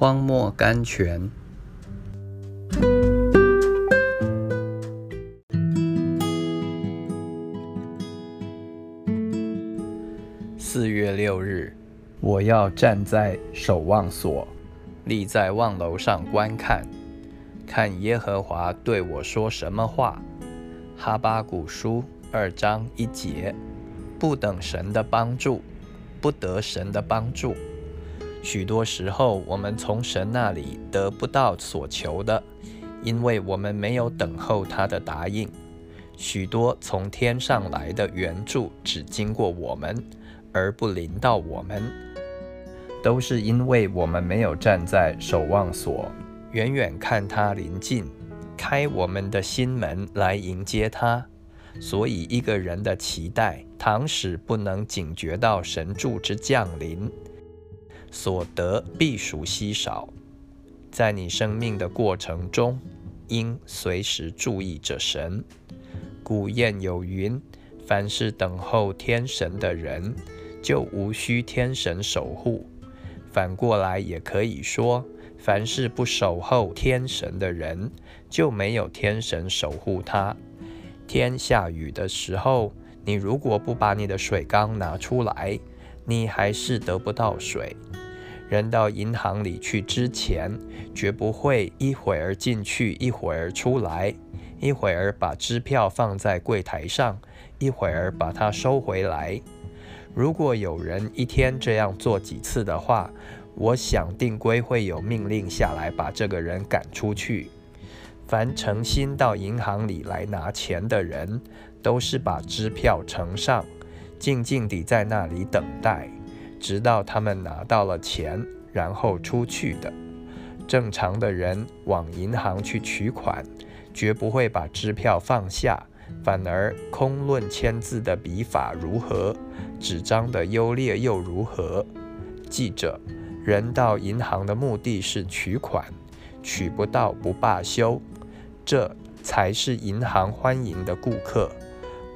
荒漠甘泉。四月六日，我要站在守望所，立在望楼上观看，看耶和华对我说什么话。哈巴古书二章一节：不等神的帮助，不得神的帮助。许多时候，我们从神那里得不到所求的，因为我们没有等候他的答应。许多从天上来的援助只经过我们，而不临到我们，都是因为我们没有站在守望所，远远看他临近，开我们的心门来迎接他。所以，一个人的期待，倘使不能警觉到神助之降临，所得必属稀少。在你生命的过程中，应随时注意着神。古谚有云：“凡是等候天神的人，就无需天神守护。”反过来也可以说：“凡是不守候天神的人，就没有天神守护他。”天下雨的时候，你如果不把你的水缸拿出来，你还是得不到水。人到银行里去之前，绝不会一会儿进去，一会儿出来，一会儿把支票放在柜台上，一会儿把它收回来。如果有人一天这样做几次的话，我想定规会有命令下来把这个人赶出去。凡诚心到银行里来拿钱的人，都是把支票呈上，静静地在那里等待，直到他们拿到了钱，然后出去的。正常的人往银行去取款，绝不会把支票放下，反而空论签字的笔法如何，纸张的优劣又如何。记者，人到银行的目的是取款，取不到不罢休。这才是银行欢迎的顾客，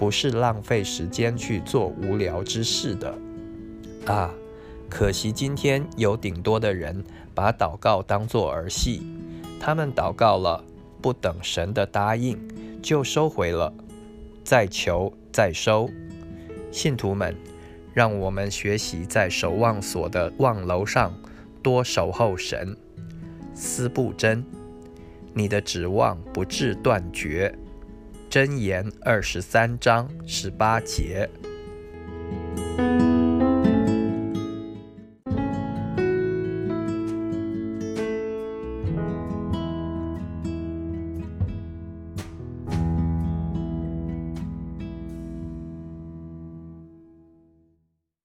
不是浪费时间去做无聊之事的。啊，可惜今天有顶多的人把祷告当作儿戏，他们祷告了，不等神的答应就收回了，再求再收。信徒们，让我们学习在守望所的望楼上多守候神。思不真。你的指望不至断绝。箴言二十三章十八节。